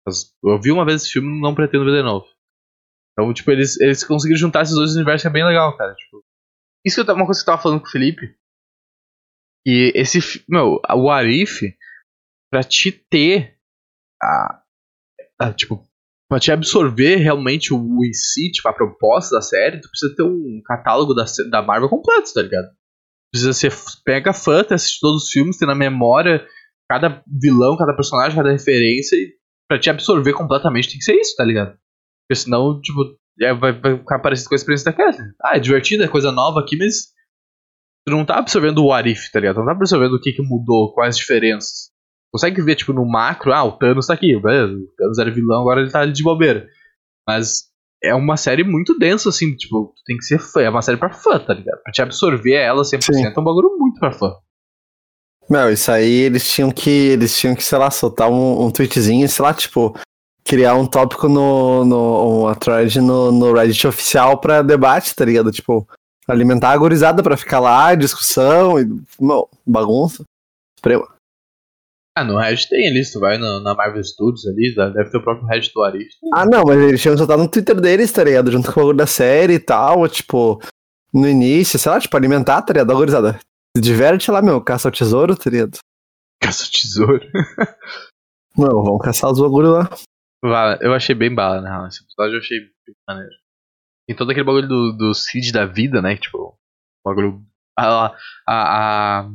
Mas eu vi uma vez esse filme não pretendo ver de novo. Então, tipo, eles, eles conseguiram juntar esses dois universos que é bem legal, cara. Tipo, isso que eu, uma coisa que eu tava falando com o Felipe. E esse, meu, o Arif, pra te ter a, a, tipo, pra te absorver realmente o, em si, tipo, a proposta da série, tu precisa ter um catálogo da, da Marvel completo, tá ligado? Precisa ser pega fã, ter assistido todos os filmes, ter na memória cada vilão, cada personagem, cada referência, e pra te absorver completamente tem que ser isso, tá ligado? Porque senão, tipo, é, vai, vai ficar parecido com a experiência da. Ah, é divertido, é coisa nova aqui, mas tu não tá absorvendo o Arif, tá ligado? Tu não tá absorvendo o que, que mudou, quais as diferenças consegue ver, tipo, no macro, ah, o Thanos tá aqui, beleza, o Thanos era vilão, agora ele tá ali de bobeira. Mas é uma série muito densa, assim, tipo, tu tem que ser fã, é uma série pra fã, tá ligado? Pra te absorver ela 100% Sim. é um bagulho muito pra fã. Não, isso aí eles tinham que, eles tinham que, sei lá, soltar um, um tweetzinho, sei lá, tipo, criar um tópico no, no uma thread no, no Reddit oficial pra debate, tá ligado? Tipo, alimentar a gorizada pra ficar lá, discussão e, não, bagunça. Suprema. Ah, no Reddit tem ali, se tu vai no, na Marvel Studios ali, deve ter o próprio Reddit do Arif. Ah, não, mas eles tinham soltado no Twitter deles, tá ligado? Junto com o da série e tal, tipo, no início, sei lá, tipo, alimentar, tá ligado? Gurizada. Se diverte lá, meu, caça ao tesouro, tá ligado? Caça ao tesouro? <laughs> não, vamos caçar os bagulho lá. Eu achei bem bala, né? Esse episódio eu achei bem maneiro. Tem todo aquele bagulho do, do Cid da vida, né? Tipo, o bagulho. A, a, a,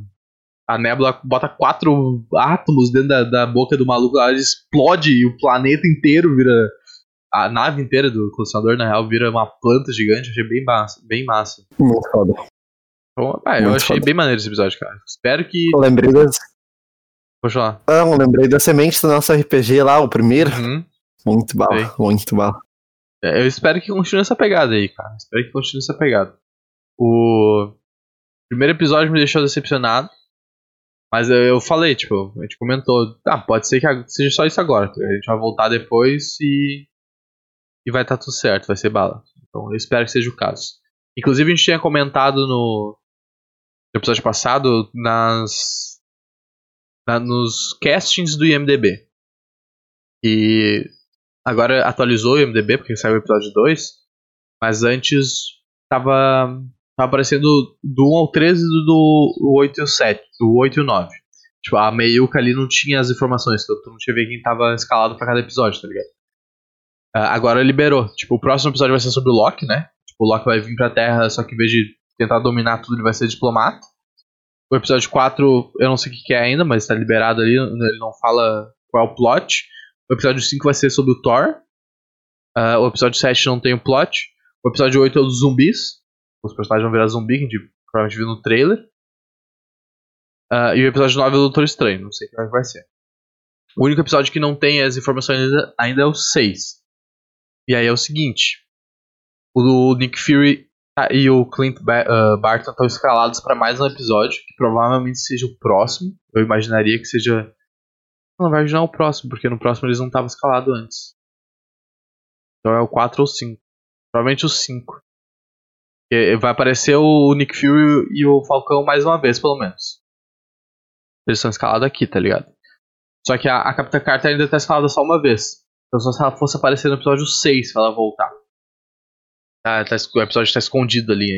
a nébula bota quatro átomos dentro da, da boca do maluco, ela explode e o planeta inteiro vira. A nave inteira do colecionador, na real, vira uma planta gigante. Achei bem massa. Bem massa. Muito foda. Então, ah, eu achei foda. bem maneiro esse episódio, cara. Espero que. Eu lembrei das. Falar. Ah, eu lembrei da semente do nosso RPG lá, o primeiro. Uhum. Muito bala, Sei. muito bala. É, eu espero que continue essa pegada aí, cara. Espero que continue essa pegada. O primeiro episódio me deixou decepcionado. Mas eu, falei, tipo, a gente comentou, ah, pode ser que seja só isso agora. A gente vai voltar depois e. E vai estar tá tudo certo, vai ser bala. Então eu espero que seja o caso. Inclusive a gente tinha comentado no. episódio passado nas. Na, nos castings do IMDB. E agora atualizou o IMDB, porque saiu o episódio 2. Mas antes tava, tava aparecendo do 1 ao 13 do, do 8 e o 7, do 8 e o 9. Tipo, a meiuca ali não tinha as informações, então tu não tinha ver quem tava escalado pra cada episódio, tá ligado? Uh, agora liberou. Tipo, o próximo episódio vai ser sobre o Loki, né? Tipo, o Loki vai vir pra Terra, só que em vez de tentar dominar tudo, ele vai ser diplomata. O episódio 4, eu não sei o que é ainda, mas tá liberado ali, ele não fala qual é o plot. O episódio 5 vai ser sobre o Thor. Uh, o episódio 7 não tem o plot. O episódio 8 é o dos zumbis. Os personagens vão virar zumbi, que a gente provavelmente viu no trailer. Uh, e o episódio 9 é o Doutor Estranho, não sei o que vai ser. O único episódio que não tem as informações ainda, ainda é o 6. E aí é o seguinte: o Nick Fury e o Clint ba uh, Barton estão escalados para mais um episódio, que provavelmente seja o próximo. Eu imaginaria que seja. Na verdade, não é o próximo, porque no próximo eles não estavam escalados antes. Então é o 4 ou 5. Provavelmente o 5. Vai aparecer o Nick Fury e o Falcão mais uma vez, pelo menos. Eles são escalados aqui, tá ligado? Só que a, a Capitã Carter ainda tá escalada só uma vez. Então só se ela fosse aparecer no episódio 6 pra ela voltar. Tá, tá, o episódio tá escondido ali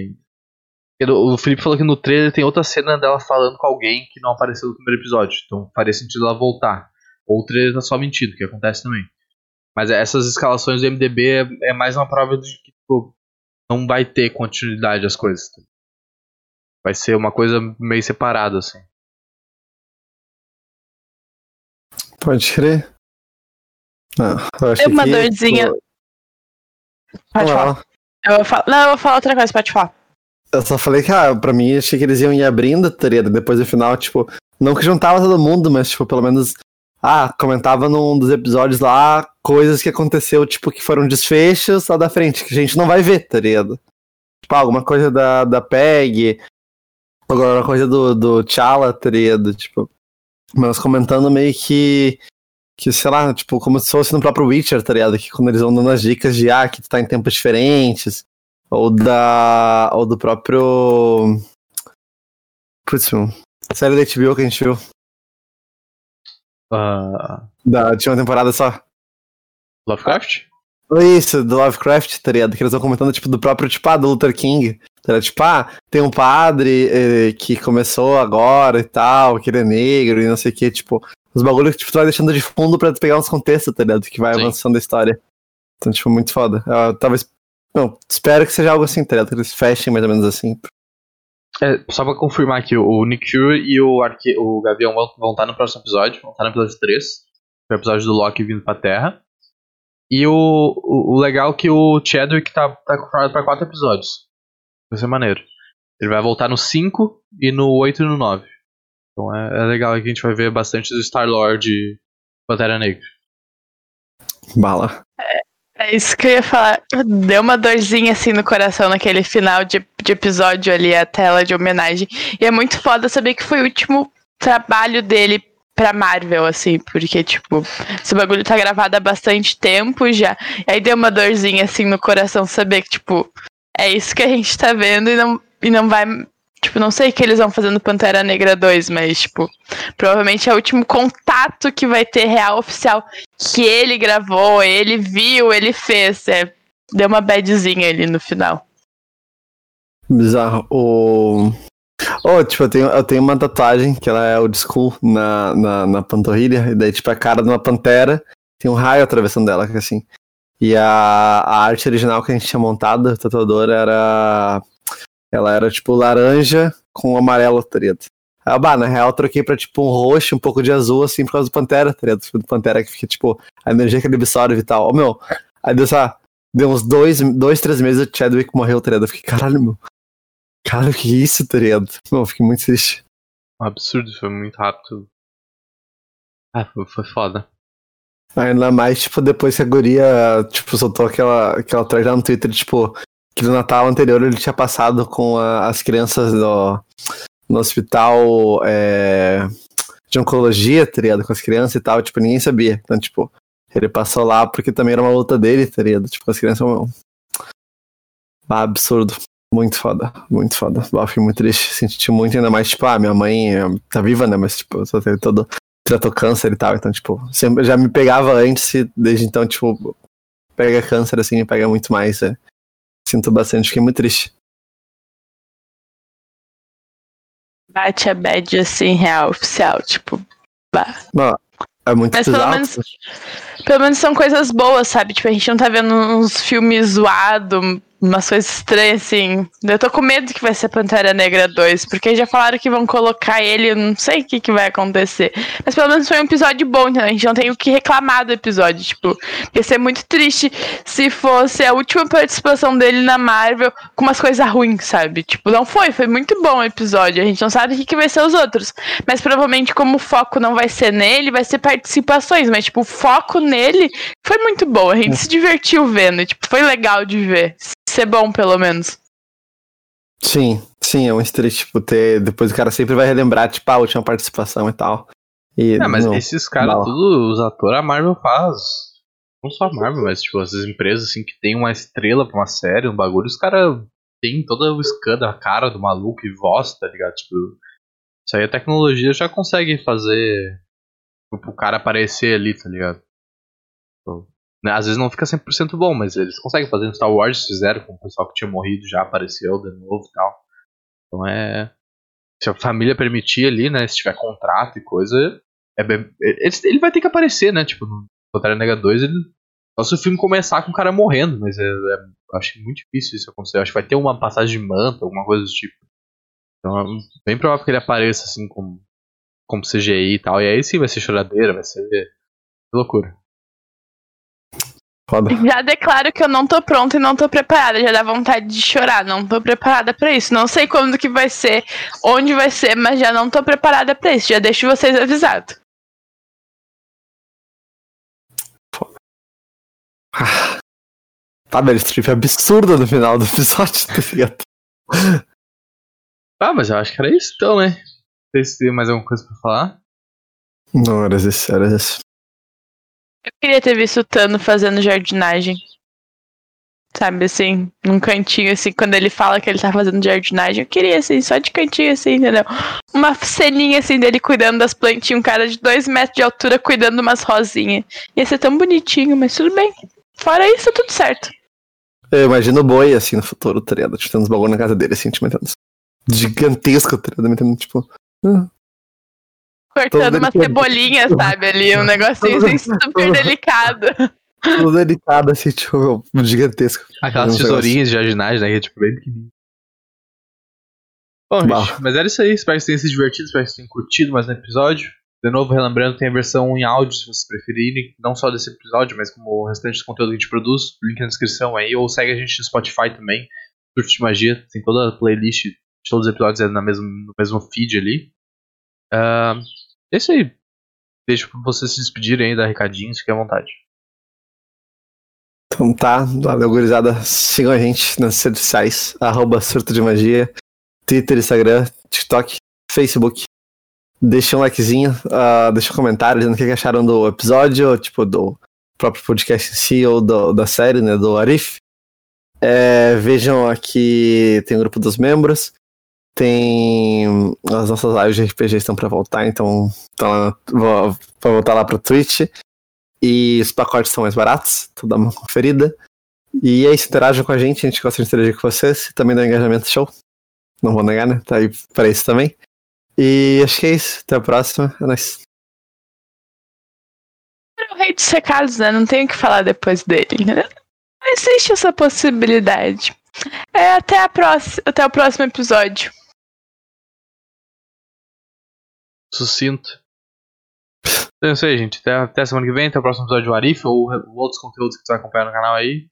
ainda. O Felipe falou que no trailer tem outra cena dela falando com alguém que não apareceu no primeiro episódio. Então faria sentido ela voltar. Ou o trailer tá só mentindo, que acontece também. Mas essas escalações do MDB é, é mais uma prova de que tipo, não vai ter continuidade as coisas. Vai ser uma coisa meio separada, assim. Pode crer. Não, eu Tem uma que, dorzinha. Pode falar. Eu. Não, eu vou falar outra coisa, pode falar. Eu só falei que, ah, pra mim, achei que eles iam ir abrindo, teria depois do final, tipo, não que juntava todo mundo, mas, tipo, pelo menos, ah, comentava num dos episódios lá coisas que aconteceu, tipo, que foram desfechos lá da frente, que a gente não vai ver, tá ligado? Tipo, alguma coisa da, da PEG, alguma coisa do, do T'Challa, tá ligado? Tipo, mas comentando meio que. Que, sei lá, tipo, como se fosse no próprio Witcher, tá ligado? Que quando eles vão dando as dicas de ah, que tu tá em tempos diferentes. Ou da. Ou do próprio. Putz. Série da HBO que a gente viu. Uh... Da, uma temporada só. Lovecraft? Isso, do Lovecraft, tá ligado? Que eles vão comentando, tipo, do próprio, tipo, ah, do Luther King. Era tipo, ah, tem um padre eh, que começou agora e tal, que ele é negro e não sei o que, tipo, os bagulhos que tipo, tu vai deixando de fundo pra pegar uns contextos, tá ligado? Que vai Sim. avançando a história. Então, tipo, muito foda. Eu, talvez. Não, espero que seja algo assim, tá ligado? Que eles fechem mais ou menos assim. É, só pra confirmar aqui, o Nick Fury e o, Arque o Gavião vão, vão estar no próximo episódio, vão estar no episódio 3, que o episódio do Loki vindo pra Terra. E o, o, o legal é que o Chadwick tá, tá confirmado pra 4 episódios. Vai ser maneiro. Ele vai voltar no 5 e no 8 e no 9. Então é, é legal que a gente vai ver bastante do Star-Lord e Pantera Negra. Bala. É, isso que eu ia falar. Deu uma dorzinha assim no coração naquele final de, de episódio ali, a tela de homenagem. E é muito foda saber que foi o último trabalho dele pra Marvel, assim, porque, tipo, esse bagulho tá gravado há bastante tempo já. E aí deu uma dorzinha assim no coração saber que, tipo, é isso que a gente tá vendo e não, e não vai. Tipo, não sei o que eles vão fazer no Pantera Negra 2, mas, tipo, provavelmente é o último contato que vai ter real oficial que ele gravou, ele viu, ele fez. É, deu uma badzinha ali no final. Bizarro. O. Oh, tipo, eu tenho, eu tenho uma tatuagem que ela é old school na, na, na panturrilha, e daí, tipo, a cara de uma pantera tem um raio atravessando dela, assim. E a, a arte original que a gente tinha montado, tatuadora, era. Ela era tipo laranja com amarelo, tá ligado? Aí, bah, na real, eu troquei pra tipo um roxo, um pouco de azul, assim, por causa do Pantera, tá ligado? Do Pantera que fica, tipo, a energia que ele absorve e tal. Ô, meu, aí deu, sabe, deu uns dois, dois, três meses o Chadwick morreu, tá ligado? Eu fiquei, caralho, meu. Caralho, que isso, tá ligado? Meu, eu fiquei muito triste. Um absurdo, foi muito rápido. Ah, foi, foi foda. Ainda mais, tipo, depois que a guria, tipo, soltou aquela, aquela thread no Twitter, tipo, que no Natal anterior ele tinha passado com a, as crianças no, no hospital é, de oncologia, tá ligado? Com as crianças e tal, tipo, ninguém sabia. Então, tipo, ele passou lá porque também era uma luta dele, tá ligado? Tipo, as crianças. Um... Ah, absurdo. Muito foda, muito foda. Eu fiquei muito triste, senti muito, ainda mais, tipo, ah, minha mãe tá viva, né? Mas, tipo, só teve todo. tratou câncer e tal, então, tipo, sempre já me pegava antes e desde então, tipo, pega câncer assim, me pega muito mais. É. Sinto bastante, fiquei muito triste. Bate a bad assim, real, oficial, tipo. Bah. Bom, é muito Mas pelo menos, pelo menos são coisas boas, sabe? Tipo, a gente não tá vendo uns filmes zoados, umas coisas estranhas, assim. Eu tô com medo que vai ser Pantera Negra 2, porque já falaram que vão colocar ele, eu não sei o que, que vai acontecer. Mas pelo menos foi um episódio bom, então a gente não tem o que reclamar do episódio. Tipo, ia ser muito triste se fosse a última participação dele na Marvel com umas coisas ruins, sabe? Tipo, não foi, foi muito bom o episódio. A gente não sabe o que, que vai ser os outros. Mas provavelmente, como o foco não vai ser nele, vai ser participações. Mas, tipo, o foco nele foi muito bom. A gente se divertiu vendo. Tipo, foi legal de ver ser bom, pelo menos. Sim, sim, é um street, tipo, ter. Depois o cara sempre vai relembrar, tipo, a última participação e tal. E, é, mas não, esses caras, todos os atores, a Marvel faz. Não só a Marvel, mas tipo, essas empresas assim que tem uma estrela pra uma série, um bagulho, os caras tem toda o scan da cara do maluco e voz, tá ligado? Tipo, isso aí a tecnologia já consegue fazer tipo, o cara aparecer ali, tá ligado? Né? Às vezes não fica 100% bom, mas eles conseguem fazer no Star Wars, fizeram com o pessoal que tinha morrido já apareceu de novo e tal. Então é. Se a família permitir ali, né? Se tiver contrato e coisa, é bem, ele, vai ter que aparecer, né? Tipo, no Pantera Negra 2, ele, só se o filme começar com o cara morrendo, mas é, é, acho muito difícil isso acontecer. Acho que vai ter uma passagem de manto, alguma coisa do tipo. Então é bem provável que ele apareça assim como, como CGI e tal. E aí sim vai ser choradeira, vai ser loucura. Foda. Já declaro que eu não tô pronta e não tô preparada. Já dá vontade de chorar. Não tô preparada para isso. Não sei quando que vai ser, onde vai ser, mas já não tô preparada para isso. Já deixo vocês avisados. Tá, Meryl Streep é absurda no final do episódio, <laughs> tá ligado? Ah, mas eu acho que era isso então, né? Não sei se tem mais alguma coisa pra falar. Não, era isso, era isso. Eu queria ter visto o Tano fazendo jardinagem. Sabe, assim, num cantinho, assim, quando ele fala que ele tá fazendo jardinagem, eu queria, assim, só de cantinho, assim, entendeu? Uma ceninha, assim, dele cuidando das plantinhas, um cara de dois metros de altura cuidando umas rosinhas. Ia ser tão bonitinho, mas tudo bem. Fora isso, tudo certo. Eu imagino o boi, assim, no futuro, tá? Tipo, tendo uns bagulho na casa dele, assim, tipo, metendo gigantesco, tá? Metendo, tipo... Uh, cortando uma cebolinha, sabe? Ali, um negocinho assim, super delicado. Tudo delicado, assim, tipo, gigantesco. Aquelas tesourinhas de jardinagem, né? Que é tipo bem pequenininho. Bom, gente, mas era isso aí. Espero que vocês tenham se divertido, espero que vocês tenham curtido mais um episódio. De novo, relembrando, tem a versão em áudio, se vocês preferirem. Não só desse episódio, mas como o restante do conteúdo que a gente produz. Link na descrição aí. Ou segue a gente no Spotify também. Surto de Magia. Tem toda a playlist de todos os episódios é na mesmo, no mesmo feed ali. Uh, é isso aí. Deixo pra vocês se despedirem aí, dar recadinhos, fiquem à vontade. Então tá, valeu, gurizada. Sigam a gente nas redes sociais, arroba surto de magia, Twitter, Instagram, TikTok, Facebook. Deixa um likezinho, uh, deixa um comentário que acharam do episódio, tipo, do próprio podcast em si, ou do, da série, né, do Arif. É, vejam aqui, tem o grupo dos membros. Tem. As nossas lives de RPG estão para voltar, então. então vou, vou voltar lá pro Twitch. E os pacotes são mais baratos, então dá uma conferida. E é isso, interajam com a gente, a gente gosta de interagir com vocês. Também dá engajamento show. Não vou negar, né? Tá aí pra isso também. E acho que é isso. Até a próxima. É nóis. O rei dos recados, né? Não tenho o que falar depois dele, né? Não existe essa possibilidade. É, até, a próxima, até o próximo episódio sucinto. Então é isso aí, gente. Até, até semana que vem, até o próximo episódio do Arif ou, ou outros conteúdos que você vai acompanhar no canal aí.